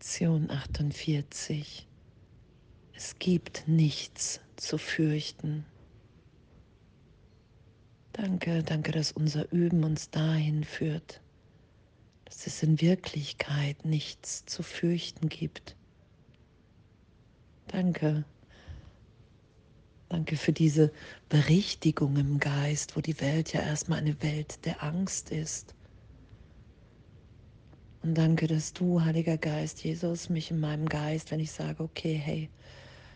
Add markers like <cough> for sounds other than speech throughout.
Lektion 48. Es gibt nichts zu fürchten. Danke, danke, dass unser Üben uns dahin führt, dass es in Wirklichkeit nichts zu fürchten gibt. Danke. Danke für diese Berichtigung im Geist, wo die Welt ja erstmal eine Welt der Angst ist. Und danke, dass du, Heiliger Geist, Jesus, mich in meinem Geist, wenn ich sage, okay, hey,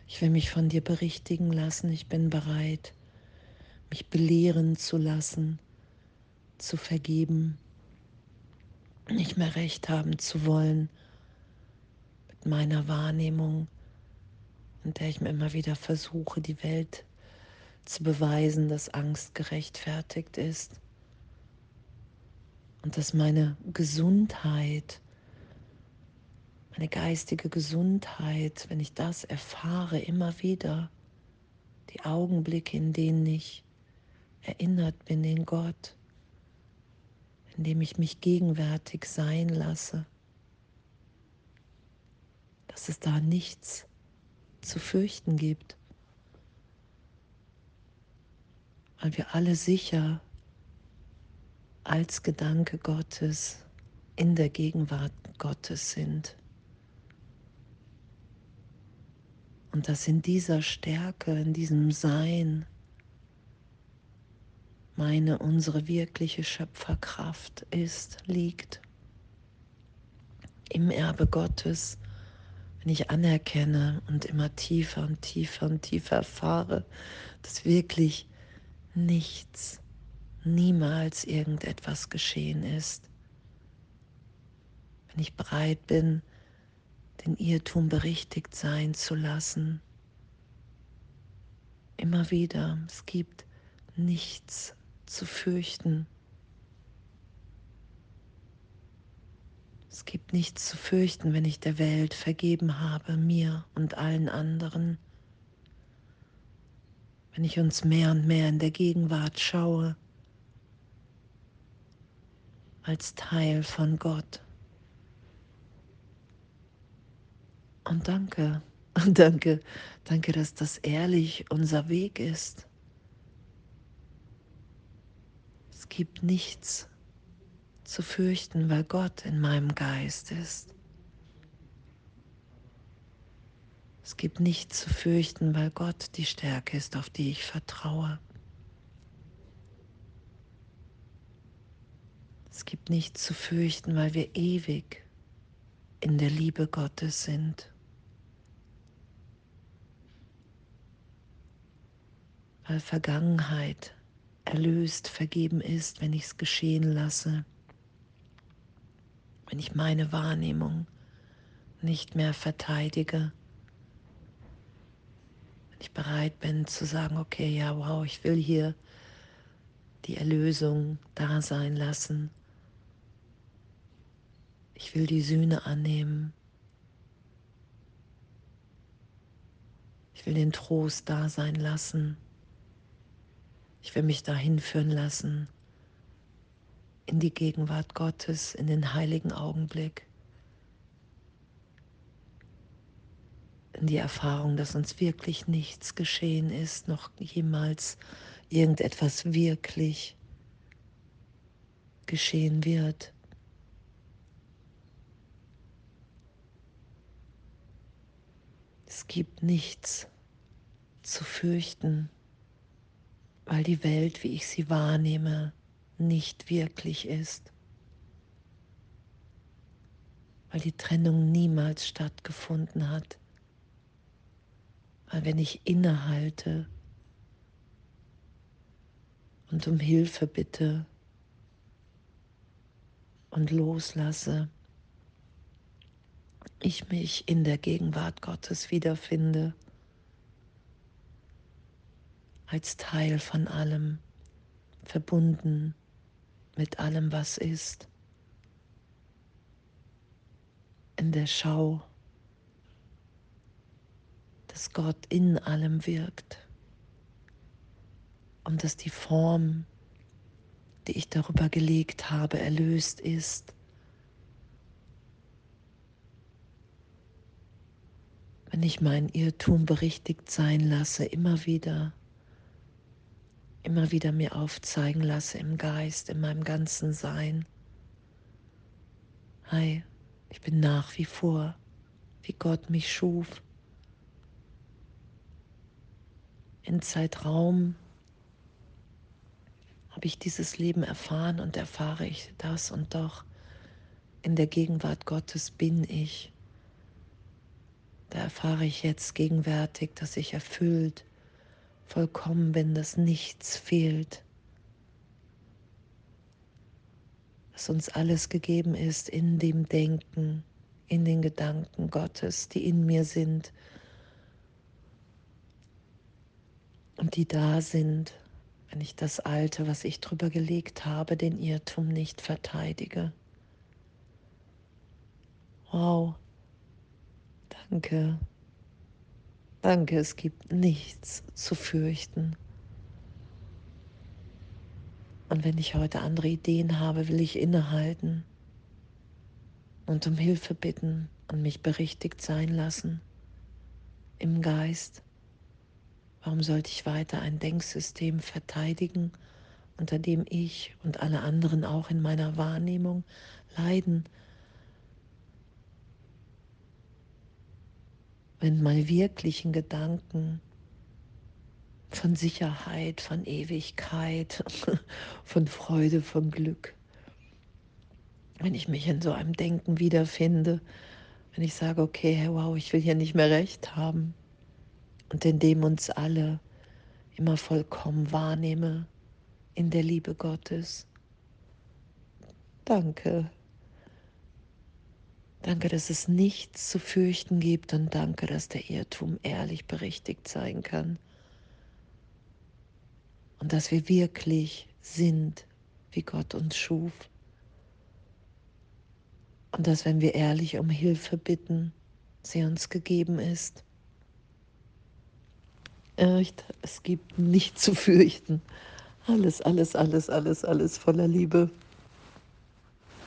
ich will mich von dir berichtigen lassen, ich bin bereit, mich belehren zu lassen, zu vergeben, nicht mehr recht haben zu wollen mit meiner Wahrnehmung, in der ich mir immer wieder versuche, die Welt zu beweisen, dass Angst gerechtfertigt ist und dass meine Gesundheit, meine geistige Gesundheit, wenn ich das erfahre, immer wieder die Augenblicke, in denen ich erinnert bin in Gott, in dem ich mich gegenwärtig sein lasse, dass es da nichts zu fürchten gibt, weil wir alle sicher als Gedanke Gottes in der Gegenwart Gottes sind. Und dass in dieser Stärke, in diesem Sein, meine, unsere wirkliche Schöpferkraft ist, liegt. Im Erbe Gottes, wenn ich anerkenne und immer tiefer und tiefer und tiefer erfahre, dass wirklich nichts niemals irgendetwas geschehen ist. Wenn ich bereit bin, den Irrtum berichtigt sein zu lassen. Immer wieder, es gibt nichts zu fürchten. Es gibt nichts zu fürchten, wenn ich der Welt vergeben habe, mir und allen anderen. Wenn ich uns mehr und mehr in der Gegenwart schaue, als Teil von Gott. Und danke, <laughs> danke, danke, dass das ehrlich unser Weg ist. Es gibt nichts zu fürchten, weil Gott in meinem Geist ist. Es gibt nichts zu fürchten, weil Gott die Stärke ist, auf die ich vertraue. Es gibt nichts zu fürchten, weil wir ewig in der Liebe Gottes sind. Weil Vergangenheit erlöst, vergeben ist, wenn ich es geschehen lasse, wenn ich meine Wahrnehmung nicht mehr verteidige, wenn ich bereit bin zu sagen, okay, ja, wow, ich will hier die Erlösung da sein lassen ich will die Sühne annehmen. Ich will den Trost da sein lassen. Ich will mich dahin führen lassen in die Gegenwart Gottes, in den heiligen Augenblick, in die Erfahrung, dass uns wirklich nichts geschehen ist, noch jemals irgendetwas wirklich geschehen wird. Es gibt nichts zu fürchten, weil die Welt, wie ich sie wahrnehme, nicht wirklich ist, weil die Trennung niemals stattgefunden hat, weil wenn ich innehalte und um Hilfe bitte und loslasse, ich mich in der Gegenwart Gottes wiederfinde, als Teil von allem, verbunden mit allem, was ist, in der Schau, dass Gott in allem wirkt. Und dass die Form, die ich darüber gelegt habe, erlöst ist wenn ich mein Irrtum berichtigt sein lasse, immer wieder, immer wieder mir aufzeigen lasse im Geist, in meinem ganzen Sein. Hi, ich bin nach wie vor, wie Gott mich schuf. In Zeitraum habe ich dieses Leben erfahren und erfahre ich das und doch in der Gegenwart Gottes bin ich. Da erfahre ich jetzt gegenwärtig, dass ich erfüllt, vollkommen bin, dass nichts fehlt. Dass uns alles gegeben ist in dem Denken, in den Gedanken Gottes, die in mir sind und die da sind, wenn ich das Alte, was ich drüber gelegt habe, den Irrtum nicht verteidige. Wow. Danke. Danke, es gibt nichts zu fürchten. Und wenn ich heute andere Ideen habe, will ich innehalten und um Hilfe bitten und mich berichtigt sein lassen im Geist. Warum sollte ich weiter ein Denksystem verteidigen, unter dem ich und alle anderen auch in meiner Wahrnehmung leiden? Wenn meine wirklichen Gedanken von Sicherheit, von Ewigkeit, <laughs> von Freude, von Glück, wenn ich mich in so einem Denken wiederfinde, wenn ich sage, okay, wow, ich will hier nicht mehr recht haben und in dem uns alle immer vollkommen wahrnehme in der Liebe Gottes. Danke. Danke, dass es nichts zu fürchten gibt und danke, dass der Irrtum ehrlich berichtigt sein kann. Und dass wir wirklich sind, wie Gott uns schuf. Und dass, wenn wir ehrlich um Hilfe bitten, sie uns gegeben ist. Echt, es gibt nichts zu fürchten. Alles, alles, alles, alles, alles voller Liebe.